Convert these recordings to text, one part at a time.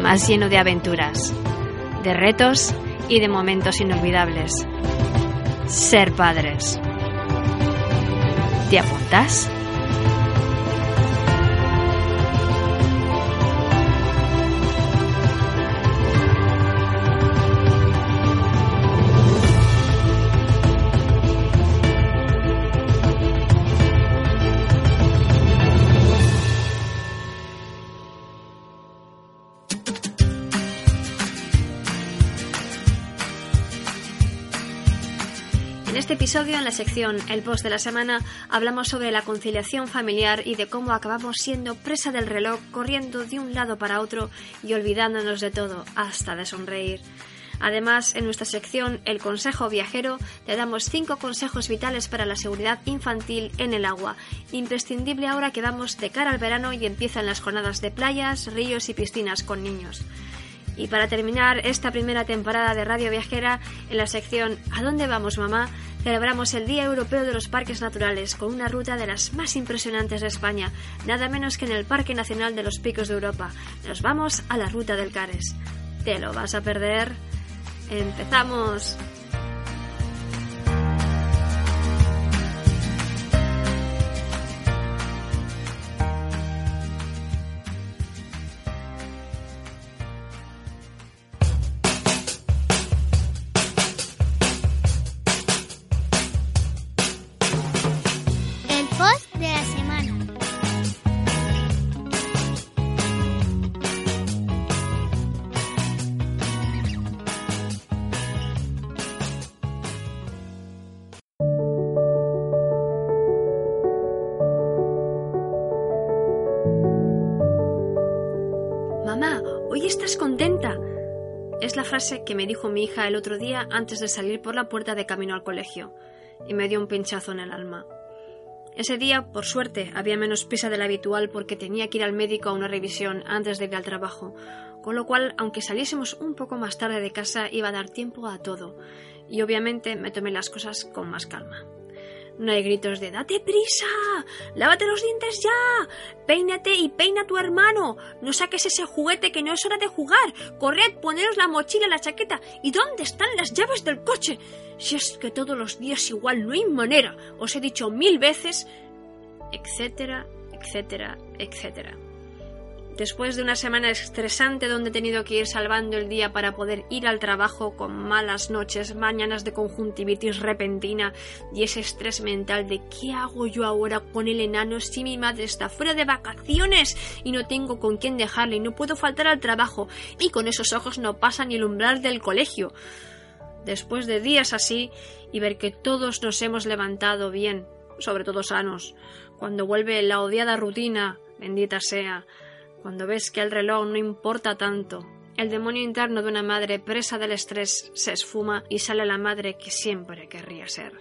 Más lleno de aventuras, de retos y de momentos inolvidables. Ser padres. ¿Te apuntas? Episodio, en la sección El Post de la Semana, hablamos sobre la conciliación familiar y de cómo acabamos siendo presa del reloj, corriendo de un lado para otro y olvidándonos de todo, hasta de sonreír. Además, en nuestra sección El Consejo Viajero, te damos 5 consejos vitales para la seguridad infantil en el agua, imprescindible ahora que vamos de cara al verano y empiezan las jornadas de playas, ríos y piscinas con niños. Y para terminar esta primera temporada de Radio Viajera, en la sección ¿A dónde vamos, mamá? celebramos el Día Europeo de los Parques Naturales con una ruta de las más impresionantes de España, nada menos que en el Parque Nacional de los Picos de Europa. Nos vamos a la ruta del Cares. ¿Te lo vas a perder? ¡Empezamos! Frase que me dijo mi hija el otro día antes de salir por la puerta de camino al colegio, y me dio un pinchazo en el alma. Ese día, por suerte, había menos prisa de la habitual porque tenía que ir al médico a una revisión antes de ir al trabajo, con lo cual, aunque saliésemos un poco más tarde de casa, iba a dar tiempo a todo, y obviamente me tomé las cosas con más calma. No hay gritos de ¡Date prisa! ¡Lávate los dientes ya! ¡Peínate y peina a tu hermano! ¡No saques ese juguete que no es hora de jugar! ¡Corred, poneros la mochila, la chaqueta! ¿Y dónde están las llaves del coche? Si es que todos los días igual no hay manera. Os he dicho mil veces. etcétera, etcétera, etcétera. Después de una semana estresante donde he tenido que ir salvando el día para poder ir al trabajo con malas noches, mañanas de conjuntivitis repentina y ese estrés mental de ¿qué hago yo ahora con el enano si mi madre está fuera de vacaciones y no tengo con quién dejarle y no puedo faltar al trabajo y con esos ojos no pasa ni el umbral del colegio? Después de días así y ver que todos nos hemos levantado bien, sobre todo sanos, cuando vuelve la odiada rutina, bendita sea, cuando ves que el reloj no importa tanto, el demonio interno de una madre presa del estrés se esfuma y sale la madre que siempre querría ser.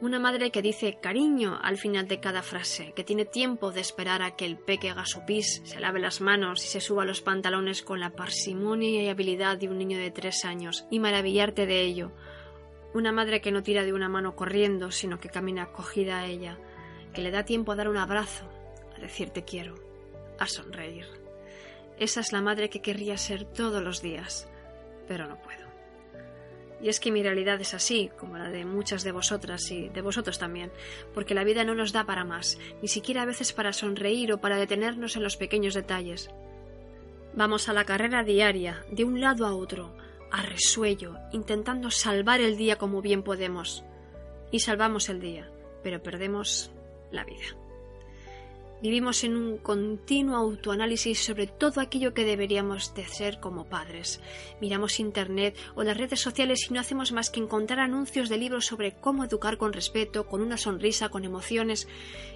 Una madre que dice cariño al final de cada frase, que tiene tiempo de esperar a que el peque haga su pis, se lave las manos y se suba los pantalones con la parsimonia y habilidad de un niño de tres años y maravillarte de ello. Una madre que no tira de una mano corriendo, sino que camina acogida a ella, que le da tiempo a dar un abrazo, a decir te quiero, a sonreír. Esa es la madre que querría ser todos los días, pero no puedo. Y es que mi realidad es así, como la de muchas de vosotras y de vosotros también, porque la vida no nos da para más, ni siquiera a veces para sonreír o para detenernos en los pequeños detalles. Vamos a la carrera diaria, de un lado a otro, a resuello, intentando salvar el día como bien podemos. Y salvamos el día, pero perdemos la vida. Vivimos en un continuo autoanálisis sobre todo aquello que deberíamos de ser como padres. Miramos Internet o las redes sociales y no hacemos más que encontrar anuncios de libros sobre cómo educar con respeto, con una sonrisa, con emociones.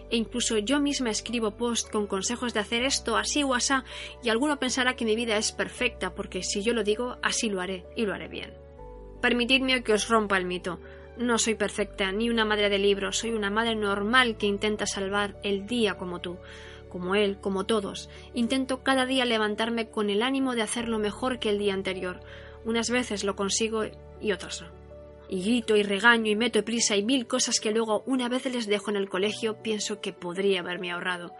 E incluso yo misma escribo post con consejos de hacer esto, así o asá, y alguno pensará que mi vida es perfecta, porque si yo lo digo, así lo haré, y lo haré bien. Permitidme que os rompa el mito. No soy perfecta, ni una madre de libros, soy una madre normal que intenta salvar el día como tú, como él, como todos. Intento cada día levantarme con el ánimo de hacerlo mejor que el día anterior. Unas veces lo consigo y otras no. Y grito y regaño y meto prisa y mil cosas que luego, una vez les dejo en el colegio, pienso que podría haberme ahorrado.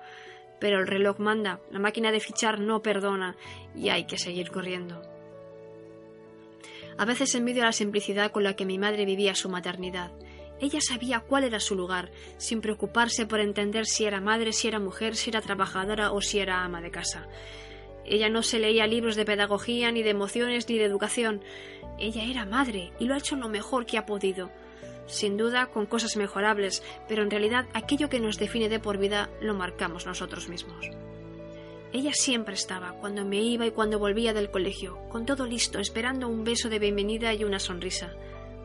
Pero el reloj manda, la máquina de fichar no perdona y hay que seguir corriendo. A veces envidio la simplicidad con la que mi madre vivía su maternidad. Ella sabía cuál era su lugar, sin preocuparse por entender si era madre, si era mujer, si era trabajadora o si era ama de casa. Ella no se leía libros de pedagogía, ni de emociones, ni de educación. Ella era madre y lo ha hecho lo mejor que ha podido. Sin duda, con cosas mejorables, pero en realidad aquello que nos define de por vida lo marcamos nosotros mismos. Ella siempre estaba, cuando me iba y cuando volvía del colegio, con todo listo, esperando un beso de bienvenida y una sonrisa,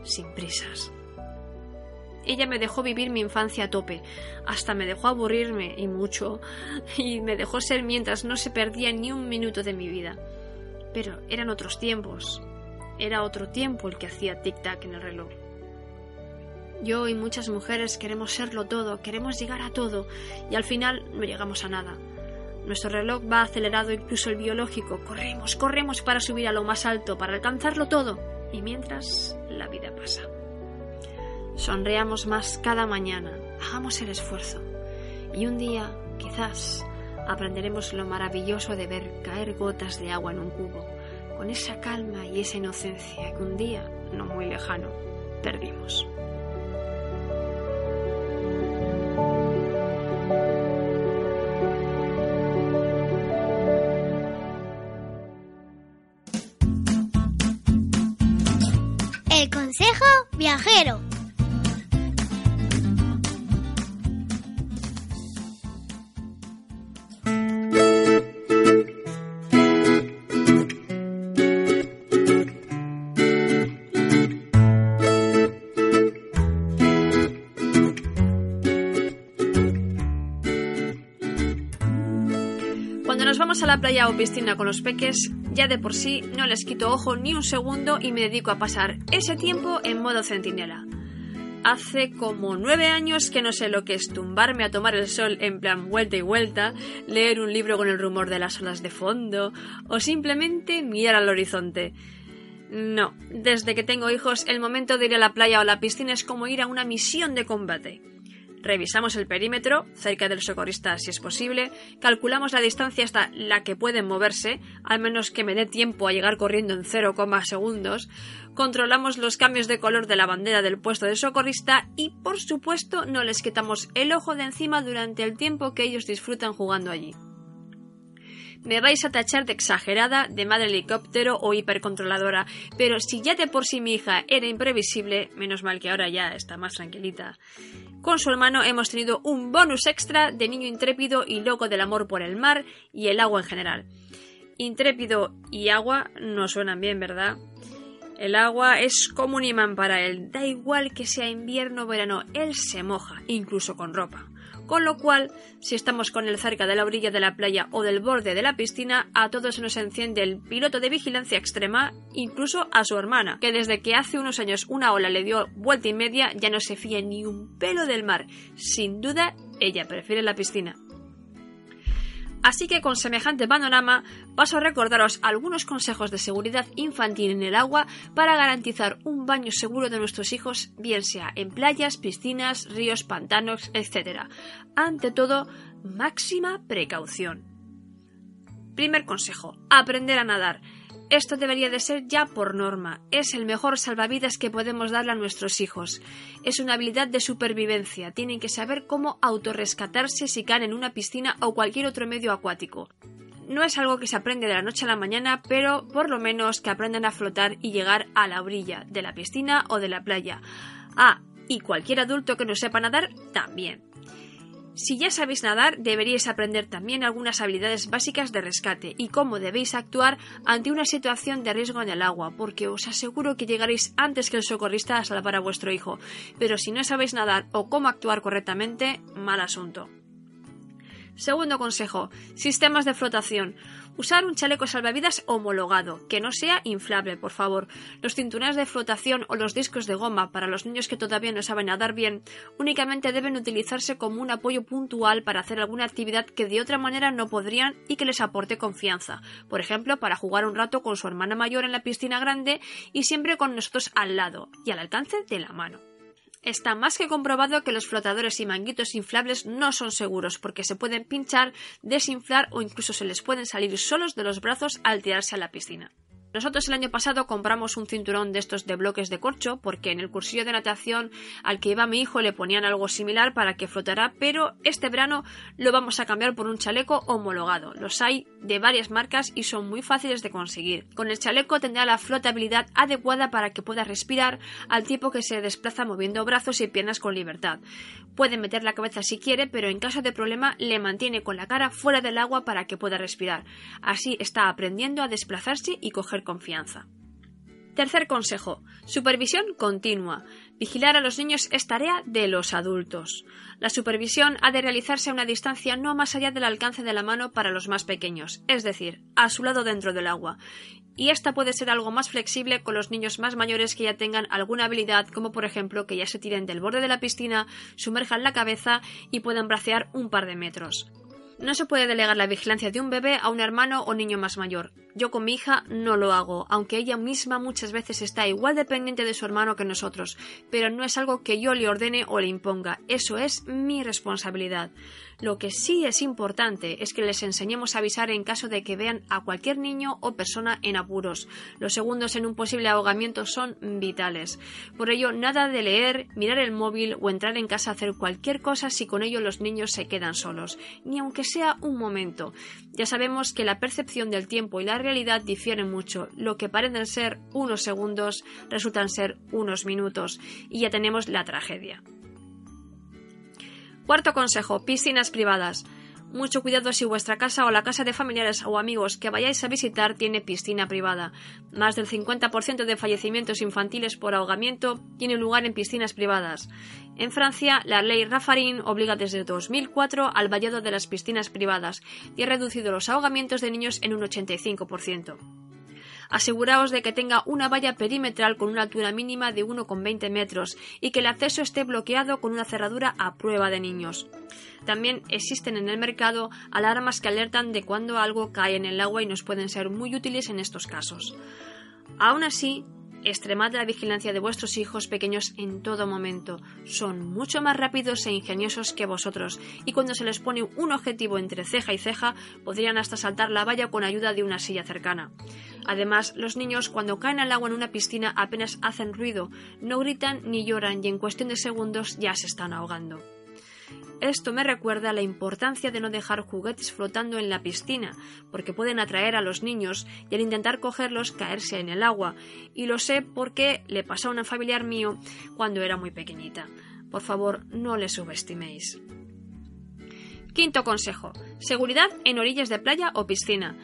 sin prisas. Ella me dejó vivir mi infancia a tope, hasta me dejó aburrirme y mucho, y me dejó ser mientras no se perdía ni un minuto de mi vida. Pero eran otros tiempos, era otro tiempo el que hacía tic-tac en el reloj. Yo y muchas mujeres queremos serlo todo, queremos llegar a todo, y al final no llegamos a nada. Nuestro reloj va acelerado, incluso el biológico. Corremos, corremos para subir a lo más alto, para alcanzarlo todo. Y mientras la vida pasa. Sonreamos más cada mañana, hagamos el esfuerzo. Y un día, quizás, aprenderemos lo maravilloso de ver caer gotas de agua en un cubo, con esa calma y esa inocencia que un día, no muy lejano, perdimos. La playa o piscina con los peques, ya de por sí no les quito ojo ni un segundo y me dedico a pasar ese tiempo en modo centinela. Hace como nueve años que no sé lo que es tumbarme a tomar el sol en plan vuelta y vuelta, leer un libro con el rumor de las olas de fondo o simplemente mirar al horizonte. No, desde que tengo hijos el momento de ir a la playa o la piscina es como ir a una misión de combate. Revisamos el perímetro, cerca del socorrista si es posible, calculamos la distancia hasta la que pueden moverse, al menos que me dé tiempo a llegar corriendo en 0, segundos, controlamos los cambios de color de la bandera del puesto de socorrista y, por supuesto, no les quitamos el ojo de encima durante el tiempo que ellos disfrutan jugando allí. Me vais a tachar de exagerada, de madre helicóptero o hipercontroladora, pero si ya de por sí mi hija era imprevisible, menos mal que ahora ya está más tranquilita. Con su hermano hemos tenido un bonus extra de niño intrépido y loco del amor por el mar y el agua en general. Intrépido y agua no suenan bien, ¿verdad? El agua es como un imán para él, da igual que sea invierno o verano, él se moja, incluso con ropa con lo cual, si estamos con él cerca de la orilla de la playa o del borde de la piscina, a todos nos enciende el piloto de vigilancia extrema, incluso a su hermana, que desde que hace unos años una ola le dio vuelta y media ya no se fía ni un pelo del mar. Sin duda, ella prefiere la piscina. Así que con semejante panorama paso a recordaros algunos consejos de seguridad infantil en el agua para garantizar un baño seguro de nuestros hijos, bien sea en playas, piscinas, ríos, pantanos, etc. Ante todo, máxima precaución. Primer consejo, aprender a nadar. Esto debería de ser ya por norma. Es el mejor salvavidas que podemos darle a nuestros hijos. Es una habilidad de supervivencia. Tienen que saber cómo autorrescatarse si caen en una piscina o cualquier otro medio acuático. No es algo que se aprende de la noche a la mañana, pero por lo menos que aprendan a flotar y llegar a la orilla de la piscina o de la playa. Ah, y cualquier adulto que no sepa nadar también. Si ya sabéis nadar, deberíais aprender también algunas habilidades básicas de rescate y cómo debéis actuar ante una situación de riesgo en el agua, porque os aseguro que llegaréis antes que el socorrista a salvar a vuestro hijo. Pero si no sabéis nadar o cómo actuar correctamente, mal asunto. Segundo consejo, sistemas de flotación. Usar un chaleco salvavidas homologado, que no sea inflable, por favor. Los cinturones de flotación o los discos de goma para los niños que todavía no saben nadar bien únicamente deben utilizarse como un apoyo puntual para hacer alguna actividad que de otra manera no podrían y que les aporte confianza. Por ejemplo, para jugar un rato con su hermana mayor en la piscina grande y siempre con nosotros al lado y al alcance de la mano. Está más que comprobado que los flotadores y manguitos inflables no son seguros porque se pueden pinchar, desinflar o incluso se les pueden salir solos de los brazos al tirarse a la piscina. Nosotros el año pasado compramos un cinturón de estos de bloques de corcho porque en el cursillo de natación al que iba mi hijo le ponían algo similar para que flotara, pero este verano lo vamos a cambiar por un chaleco homologado. Los hay de varias marcas y son muy fáciles de conseguir. Con el chaleco tendrá la flotabilidad adecuada para que pueda respirar al tiempo que se desplaza moviendo brazos y piernas con libertad. Puede meter la cabeza si quiere, pero en caso de problema le mantiene con la cara fuera del agua para que pueda respirar. Así está aprendiendo a desplazarse y coger confianza. Tercer consejo. Supervisión continua. Vigilar a los niños es tarea de los adultos. La supervisión ha de realizarse a una distancia no más allá del alcance de la mano para los más pequeños, es decir, a su lado dentro del agua. Y esta puede ser algo más flexible con los niños más mayores que ya tengan alguna habilidad, como por ejemplo que ya se tiren del borde de la piscina, sumerjan la cabeza y puedan bracear un par de metros. No se puede delegar la vigilancia de un bebé a un hermano o niño más mayor. Yo con mi hija no lo hago, aunque ella misma muchas veces está igual dependiente de su hermano que nosotros, pero no es algo que yo le ordene o le imponga, eso es mi responsabilidad. Lo que sí es importante es que les enseñemos a avisar en caso de que vean a cualquier niño o persona en apuros. Los segundos en un posible ahogamiento son vitales. Por ello, nada de leer, mirar el móvil o entrar en casa a hacer cualquier cosa si con ello los niños se quedan solos, ni aunque sea un momento. Ya sabemos que la percepción del tiempo y la realidad difieren mucho. Lo que parecen ser unos segundos resultan ser unos minutos y ya tenemos la tragedia. Cuarto consejo, piscinas privadas. Mucho cuidado si vuestra casa o la casa de familiares o amigos que vayáis a visitar tiene piscina privada. Más del 50% de fallecimientos infantiles por ahogamiento tienen lugar en piscinas privadas. En Francia, la ley Raffarin obliga desde 2004 al vallado de las piscinas privadas y ha reducido los ahogamientos de niños en un 85%. Aseguraos de que tenga una valla perimetral con una altura mínima de 1,20 metros y que el acceso esté bloqueado con una cerradura a prueba de niños. También existen en el mercado alarmas que alertan de cuando algo cae en el agua y nos pueden ser muy útiles en estos casos. Aún así, Extremad la vigilancia de vuestros hijos pequeños en todo momento. Son mucho más rápidos e ingeniosos que vosotros, y cuando se les pone un objetivo entre ceja y ceja, podrían hasta saltar la valla con ayuda de una silla cercana. Además, los niños cuando caen al agua en una piscina apenas hacen ruido, no gritan ni lloran y en cuestión de segundos ya se están ahogando. Esto me recuerda la importancia de no dejar juguetes flotando en la piscina, porque pueden atraer a los niños y al intentar cogerlos caerse en el agua, y lo sé porque le pasó a una familiar mío cuando era muy pequeñita. Por favor, no le subestiméis. Quinto consejo. Seguridad en orillas de playa o piscina.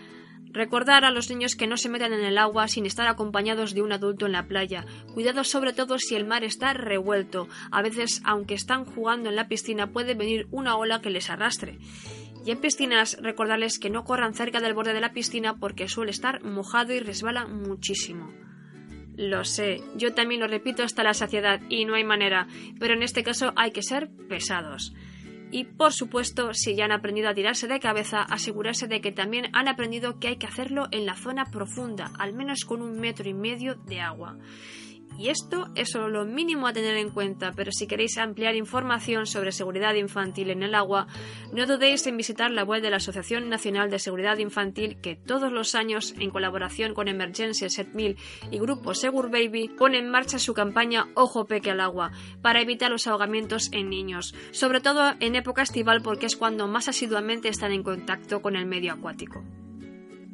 Recordar a los niños que no se metan en el agua sin estar acompañados de un adulto en la playa. Cuidado sobre todo si el mar está revuelto. A veces, aunque están jugando en la piscina, puede venir una ola que les arrastre. Y en piscinas, recordarles que no corran cerca del borde de la piscina porque suele estar mojado y resbala muchísimo. Lo sé, yo también lo repito hasta la saciedad y no hay manera, pero en este caso hay que ser pesados. Y por supuesto, si ya han aprendido a tirarse de cabeza, asegurarse de que también han aprendido que hay que hacerlo en la zona profunda, al menos con un metro y medio de agua. Y esto es solo lo mínimo a tener en cuenta, pero si queréis ampliar información sobre seguridad infantil en el agua, no dudéis en visitar la web de la Asociación Nacional de Seguridad Infantil que todos los años, en colaboración con Emergencia 7000 y Grupo Segur Baby, pone en marcha su campaña Ojo Peque al Agua para evitar los ahogamientos en niños, sobre todo en época estival porque es cuando más asiduamente están en contacto con el medio acuático.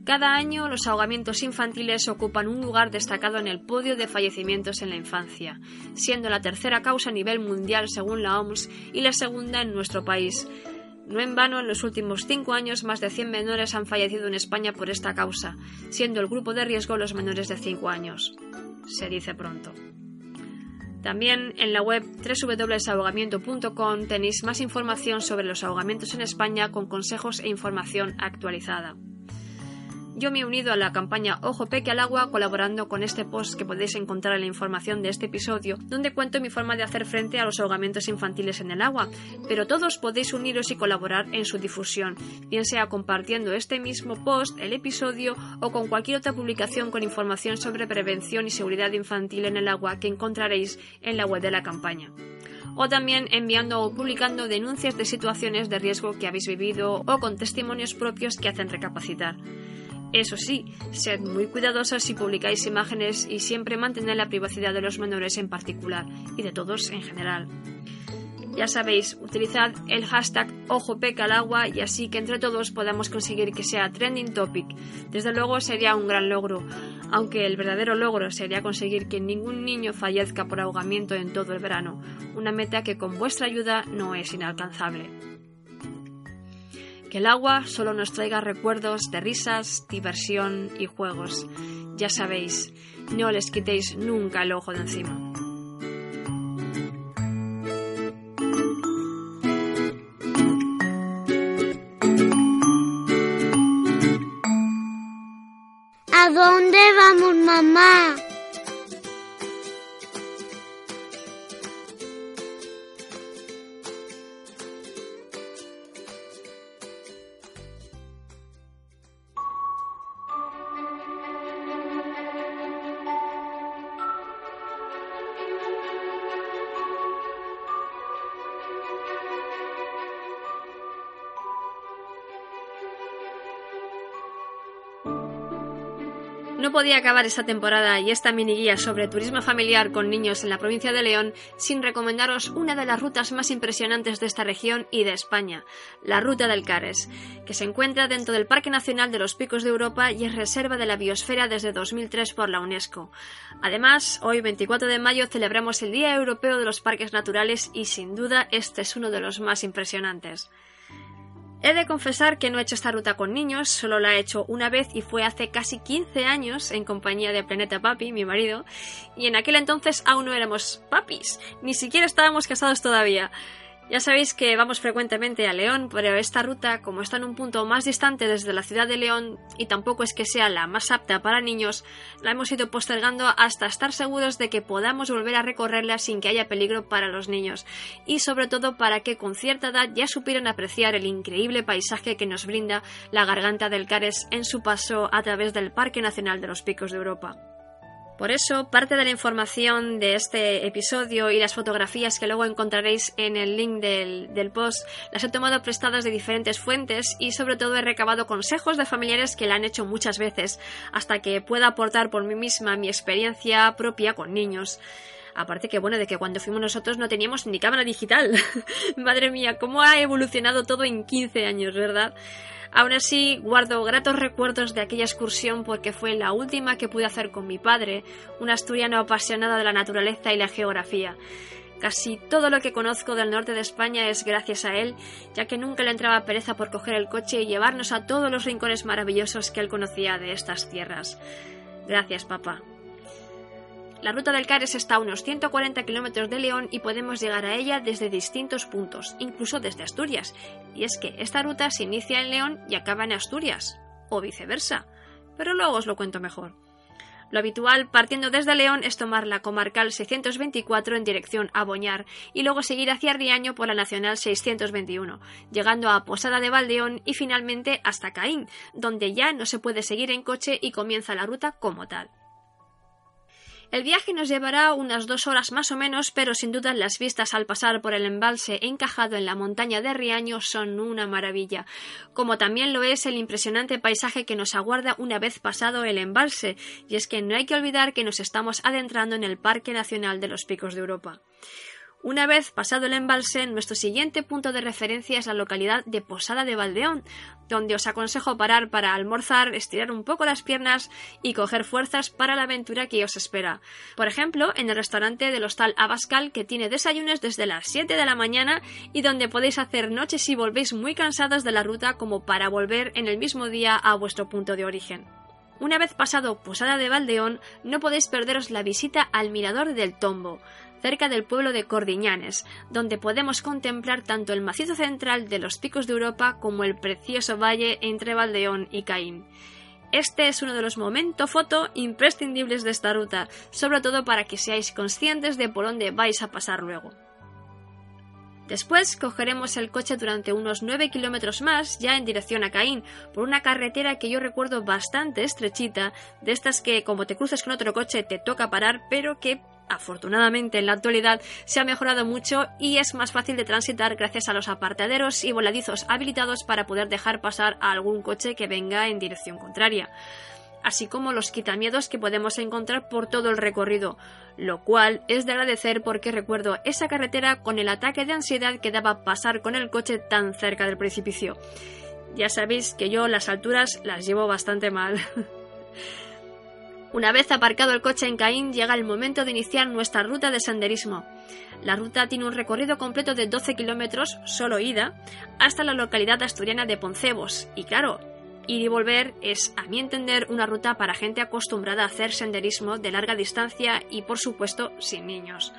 Cada año los ahogamientos infantiles ocupan un lugar destacado en el podio de fallecimientos en la infancia, siendo la tercera causa a nivel mundial según la OMS y la segunda en nuestro país. No en vano, en los últimos cinco años más de 100 menores han fallecido en España por esta causa, siendo el grupo de riesgo los menores de 5 años. Se dice pronto. También en la web www.ahogamiento.com tenéis más información sobre los ahogamientos en España con consejos e información actualizada. Yo me he unido a la campaña Ojo Peque al Agua colaborando con este post que podéis encontrar en la información de este episodio, donde cuento mi forma de hacer frente a los ahogamientos infantiles en el agua, pero todos podéis uniros y colaborar en su difusión, bien sea compartiendo este mismo post, el episodio o con cualquier otra publicación con información sobre prevención y seguridad infantil en el agua que encontraréis en la web de la campaña o también enviando o publicando denuncias de situaciones de riesgo que habéis vivido o con testimonios propios que hacen recapacitar. Eso sí, sed muy cuidadosos si publicáis imágenes y siempre mantened la privacidad de los menores en particular y de todos en general. Ya sabéis, utilizad el hashtag agua y así que entre todos podamos conseguir que sea trending topic. Desde luego sería un gran logro, aunque el verdadero logro sería conseguir que ningún niño fallezca por ahogamiento en todo el verano, una meta que con vuestra ayuda no es inalcanzable que el agua solo nos traiga recuerdos de risas, diversión y juegos. Ya sabéis, no les quitéis nunca el ojo de encima. ¿A dónde vamos, mamá? Podía acabar esta temporada y esta mini guía sobre turismo familiar con niños en la provincia de León sin recomendaros una de las rutas más impresionantes de esta región y de España, la Ruta del Cares, que se encuentra dentro del Parque Nacional de los Picos de Europa y es reserva de la biosfera desde 2003 por la UNESCO. Además, hoy 24 de mayo celebramos el Día Europeo de los Parques Naturales y sin duda este es uno de los más impresionantes. He de confesar que no he hecho esta ruta con niños, solo la he hecho una vez y fue hace casi 15 años en compañía de Planeta Papi, mi marido, y en aquel entonces aún no éramos papis, ni siquiera estábamos casados todavía. Ya sabéis que vamos frecuentemente a León, pero esta ruta, como está en un punto más distante desde la ciudad de León y tampoco es que sea la más apta para niños, la hemos ido postergando hasta estar seguros de que podamos volver a recorrerla sin que haya peligro para los niños y sobre todo para que con cierta edad ya supieran apreciar el increíble paisaje que nos brinda la garganta del Cares en su paso a través del Parque Nacional de los Picos de Europa. Por eso, parte de la información de este episodio y las fotografías que luego encontraréis en el link del, post las he tomado prestadas de diferentes fuentes y sobre todo he recabado consejos de familiares que la han hecho muchas veces hasta que pueda aportar por mí misma mi experiencia propia con niños. Aparte que bueno, de que cuando fuimos nosotros no teníamos ni cámara digital. Madre mía, cómo ha evolucionado todo en 15 años, ¿verdad? Aún así, guardo gratos recuerdos de aquella excursión porque fue la última que pude hacer con mi padre, un asturiano apasionado de la naturaleza y la geografía. Casi todo lo que conozco del norte de España es gracias a él, ya que nunca le entraba pereza por coger el coche y llevarnos a todos los rincones maravillosos que él conocía de estas tierras. Gracias, papá. La ruta del Cares está a unos 140 kilómetros de León y podemos llegar a ella desde distintos puntos, incluso desde Asturias. Y es que esta ruta se inicia en León y acaba en Asturias, o viceversa. Pero luego os lo cuento mejor. Lo habitual, partiendo desde León, es tomar la comarcal 624 en dirección a Boñar y luego seguir hacia Riaño por la nacional 621, llegando a Posada de Valdeón y finalmente hasta Caín, donde ya no se puede seguir en coche y comienza la ruta como tal. El viaje nos llevará unas dos horas más o menos, pero sin duda las vistas al pasar por el embalse encajado en la montaña de Riaño son una maravilla, como también lo es el impresionante paisaje que nos aguarda una vez pasado el embalse, y es que no hay que olvidar que nos estamos adentrando en el Parque Nacional de los Picos de Europa. Una vez pasado el embalse, nuestro siguiente punto de referencia es la localidad de Posada de Valdeón, donde os aconsejo parar para almorzar, estirar un poco las piernas y coger fuerzas para la aventura que os espera. Por ejemplo, en el restaurante del Hostal Abascal, que tiene desayunos desde las 7 de la mañana y donde podéis hacer noches si volvéis muy cansados de la ruta como para volver en el mismo día a vuestro punto de origen. Una vez pasado Posada de Valdeón, no podéis perderos la visita al Mirador del Tombo cerca del pueblo de Cordiñanes, donde podemos contemplar tanto el macizo central de los picos de Europa como el precioso valle entre Valdeón y Caín. Este es uno de los momentos foto imprescindibles de esta ruta, sobre todo para que seáis conscientes de por dónde vais a pasar luego. Después cogeremos el coche durante unos 9 kilómetros más, ya en dirección a Caín, por una carretera que yo recuerdo bastante estrechita, de estas que como te cruces con otro coche te toca parar, pero que afortunadamente en la actualidad se ha mejorado mucho y es más fácil de transitar gracias a los apartaderos y voladizos habilitados para poder dejar pasar a algún coche que venga en dirección contraria así como los quitamiedos que podemos encontrar por todo el recorrido, lo cual es de agradecer porque recuerdo esa carretera con el ataque de ansiedad que daba pasar con el coche tan cerca del precipicio. Ya sabéis que yo las alturas las llevo bastante mal. Una vez aparcado el coche en Caín, llega el momento de iniciar nuestra ruta de senderismo. La ruta tiene un recorrido completo de 12 kilómetros, solo ida, hasta la localidad asturiana de Poncebos. Y claro, ir y volver es, a mi entender, una ruta para gente acostumbrada a hacer senderismo de larga distancia y, por supuesto, sin niños.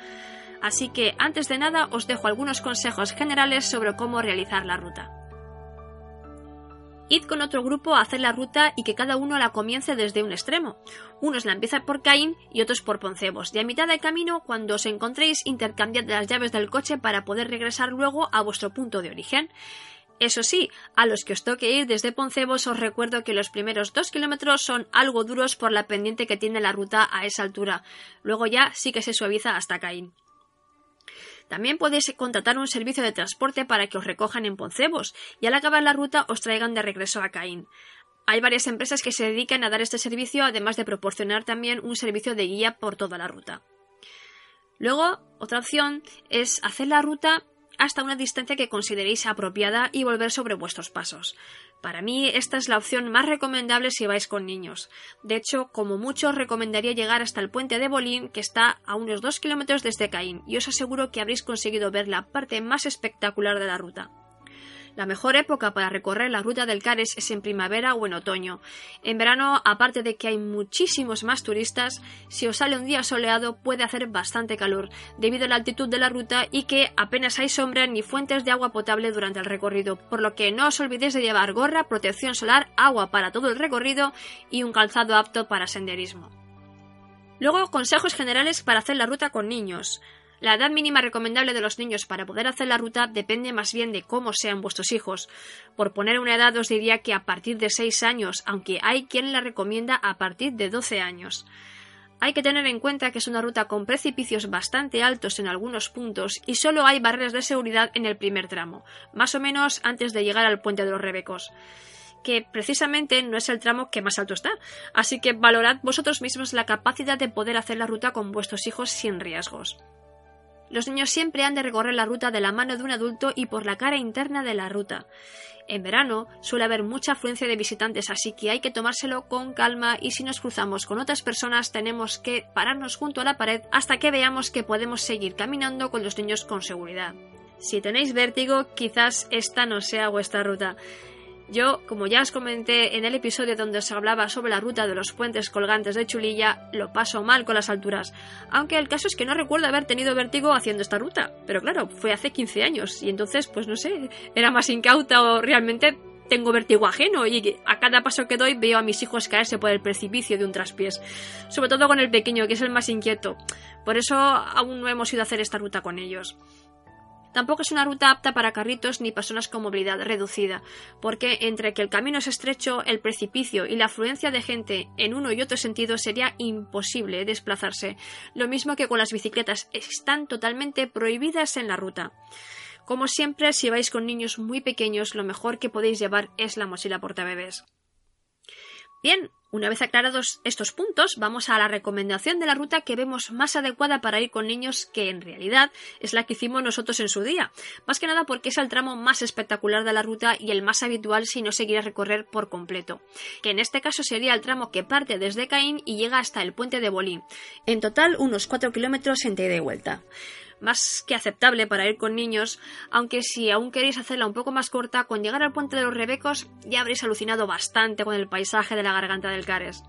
Así que, antes de nada, os dejo algunos consejos generales sobre cómo realizar la ruta. Id con otro grupo a hacer la ruta y que cada uno la comience desde un extremo. Unos la empiezan por Caín y otros por Poncebos. Y a mitad del camino, cuando os encontréis, intercambiad las llaves del coche para poder regresar luego a vuestro punto de origen. Eso sí, a los que os toque ir desde Poncebos os recuerdo que los primeros dos kilómetros son algo duros por la pendiente que tiene la ruta a esa altura. Luego ya sí que se suaviza hasta Caín. También podéis contratar un servicio de transporte para que os recojan en Poncebos y al acabar la ruta os traigan de regreso a Caín. Hay varias empresas que se dedican a dar este servicio, además de proporcionar también un servicio de guía por toda la ruta. Luego, otra opción es hacer la ruta hasta una distancia que consideréis apropiada y volver sobre vuestros pasos. Para mí esta es la opción más recomendable si vais con niños. De hecho, como mucho recomendaría llegar hasta el puente de Bolín, que está a unos 2 kilómetros desde Caín, y os aseguro que habréis conseguido ver la parte más espectacular de la ruta. La mejor época para recorrer la ruta del Cares es en primavera o en otoño. En verano, aparte de que hay muchísimos más turistas, si os sale un día soleado puede hacer bastante calor, debido a la altitud de la ruta y que apenas hay sombra ni fuentes de agua potable durante el recorrido, por lo que no os olvidéis de llevar gorra, protección solar, agua para todo el recorrido y un calzado apto para senderismo. Luego, consejos generales para hacer la ruta con niños. La edad mínima recomendable de los niños para poder hacer la ruta depende más bien de cómo sean vuestros hijos. Por poner una edad os diría que a partir de 6 años, aunque hay quien la recomienda a partir de 12 años. Hay que tener en cuenta que es una ruta con precipicios bastante altos en algunos puntos y solo hay barreras de seguridad en el primer tramo, más o menos antes de llegar al puente de los Rebecos que precisamente no es el tramo que más alto está. Así que valorad vosotros mismos la capacidad de poder hacer la ruta con vuestros hijos sin riesgos. Los niños siempre han de recorrer la ruta de la mano de un adulto y por la cara interna de la ruta. En verano suele haber mucha afluencia de visitantes, así que hay que tomárselo con calma y si nos cruzamos con otras personas tenemos que pararnos junto a la pared hasta que veamos que podemos seguir caminando con los niños con seguridad. Si tenéis vértigo, quizás esta no sea vuestra ruta. Yo, como ya os comenté en el episodio donde os hablaba sobre la ruta de los puentes colgantes de Chulilla, lo paso mal con las alturas, aunque el caso es que no recuerdo haber tenido vértigo haciendo esta ruta, pero claro, fue hace 15 años y entonces, pues no sé, era más incauta o realmente tengo vértigo ajeno y a cada paso que doy veo a mis hijos caerse por el precipicio de un traspiés, sobre todo con el pequeño, que es el más inquieto. Por eso aún no hemos ido a hacer esta ruta con ellos. Tampoco es una ruta apta para carritos ni personas con movilidad reducida, porque entre que el camino es estrecho, el precipicio y la afluencia de gente en uno y otro sentido sería imposible desplazarse, lo mismo que con las bicicletas, están totalmente prohibidas en la ruta. Como siempre, si vais con niños muy pequeños, lo mejor que podéis llevar es la mochila portabebés. Bien, una vez aclarados estos puntos, vamos a la recomendación de la ruta que vemos más adecuada para ir con niños, que en realidad es la que hicimos nosotros en su día. Más que nada porque es el tramo más espectacular de la ruta y el más habitual si no se quiere recorrer por completo. Que en este caso sería el tramo que parte desde Caín y llega hasta el puente de Bolín. En total, unos 4 kilómetros en ida y vuelta más que aceptable para ir con niños, aunque si aún queréis hacerla un poco más corta, con llegar al puente de los Rebecos ya habréis alucinado bastante con el paisaje de la garganta del Cares.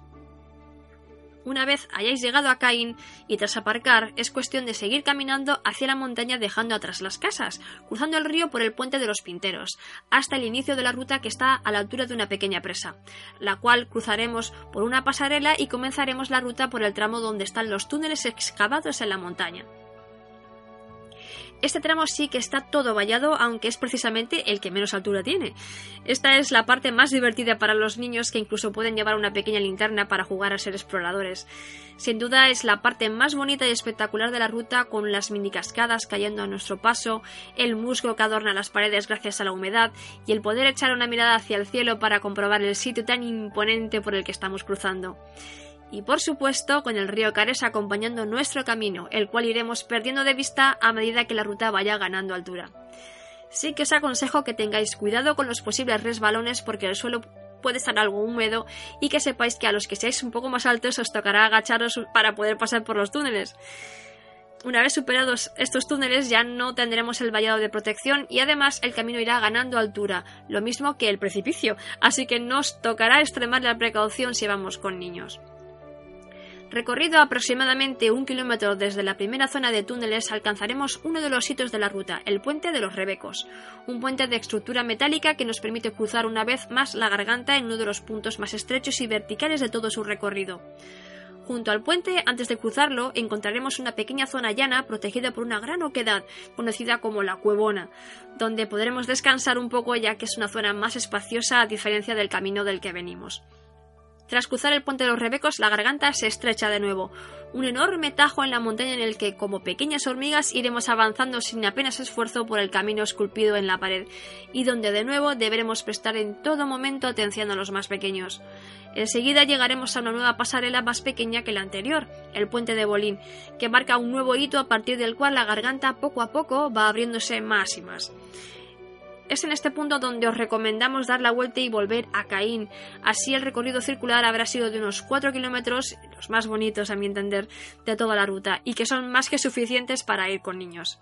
Una vez hayáis llegado a Caín y tras aparcar, es cuestión de seguir caminando hacia la montaña dejando atrás las casas, cruzando el río por el puente de los Pinteros, hasta el inicio de la ruta que está a la altura de una pequeña presa, la cual cruzaremos por una pasarela y comenzaremos la ruta por el tramo donde están los túneles excavados en la montaña. Este tramo sí que está todo vallado, aunque es precisamente el que menos altura tiene. Esta es la parte más divertida para los niños que incluso pueden llevar una pequeña linterna para jugar a ser exploradores. Sin duda es la parte más bonita y espectacular de la ruta con las mini cascadas cayendo a nuestro paso, el musgo que adorna las paredes gracias a la humedad y el poder echar una mirada hacia el cielo para comprobar el sitio tan imponente por el que estamos cruzando y por supuesto con el río Cares acompañando nuestro camino, el cual iremos perdiendo de vista a medida que la ruta vaya ganando altura. Sí que os aconsejo que tengáis cuidado con los posibles resbalones porque el suelo puede estar algo húmedo y que sepáis que a los que seáis un poco más altos os tocará agacharos para poder pasar por los túneles. Una vez superados estos túneles ya no tendremos el vallado de protección y además el camino irá ganando altura, lo mismo que el precipicio, así que nos tocará extremar la precaución si vamos con niños. Recorrido aproximadamente un kilómetro desde la primera zona de túneles alcanzaremos uno de los sitios de la ruta, el puente de los Rebecos, un puente de estructura metálica que nos permite cruzar una vez más la garganta en uno de los puntos más estrechos y verticales de todo su recorrido. Junto al puente, antes de cruzarlo, encontraremos una pequeña zona llana protegida por una gran oquedad, conocida como la Cuevona, donde podremos descansar un poco ya que es una zona más espaciosa a diferencia del camino del que venimos. Tras cruzar el puente de los Rebecos, la garganta se estrecha de nuevo, un enorme tajo en la montaña en el que, como pequeñas hormigas, iremos avanzando sin apenas esfuerzo por el camino esculpido en la pared, y donde de nuevo deberemos prestar en todo momento atención a los más pequeños. Enseguida llegaremos a una nueva pasarela más pequeña que la anterior, el puente de Bolín, que marca un nuevo hito a partir del cual la garganta poco a poco va abriéndose más y más. Es en este punto donde os recomendamos dar la vuelta y volver a Caín. Así el recorrido circular habrá sido de unos 4 kilómetros, los más bonitos a mi entender, de toda la ruta, y que son más que suficientes para ir con niños.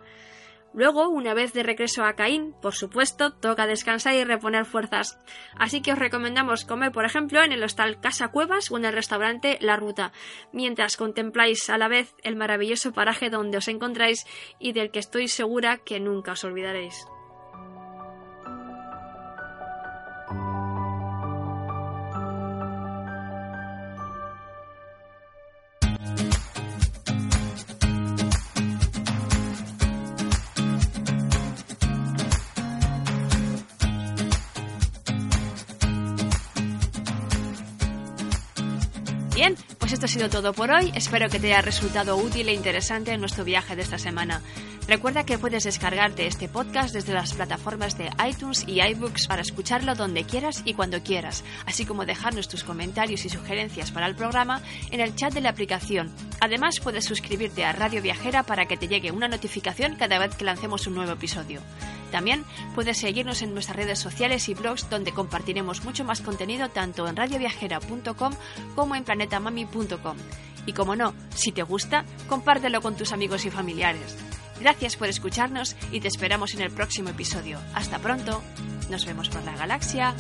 Luego, una vez de regreso a Caín, por supuesto, toca descansar y reponer fuerzas. Así que os recomendamos comer, por ejemplo, en el hostal Casa Cuevas o en el restaurante La Ruta, mientras contempláis a la vez el maravilloso paraje donde os encontráis y del que estoy segura que nunca os olvidaréis. Bien, pues esto ha sido todo por hoy. Espero que te haya resultado útil e interesante en nuestro viaje de esta semana. Recuerda que puedes descargarte este podcast desde las plataformas de iTunes y iBooks para escucharlo donde quieras y cuando quieras, así como dejarnos tus comentarios y sugerencias para el programa en el chat de la aplicación. Además, puedes suscribirte a Radio Viajera para que te llegue una notificación cada vez que lancemos un nuevo episodio. También puedes seguirnos en nuestras redes sociales y blogs donde compartiremos mucho más contenido tanto en radioviajera.com como en planetamami.com. Y como no, si te gusta, compártelo con tus amigos y familiares. Gracias por escucharnos y te esperamos en el próximo episodio. Hasta pronto. Nos vemos por la galaxia.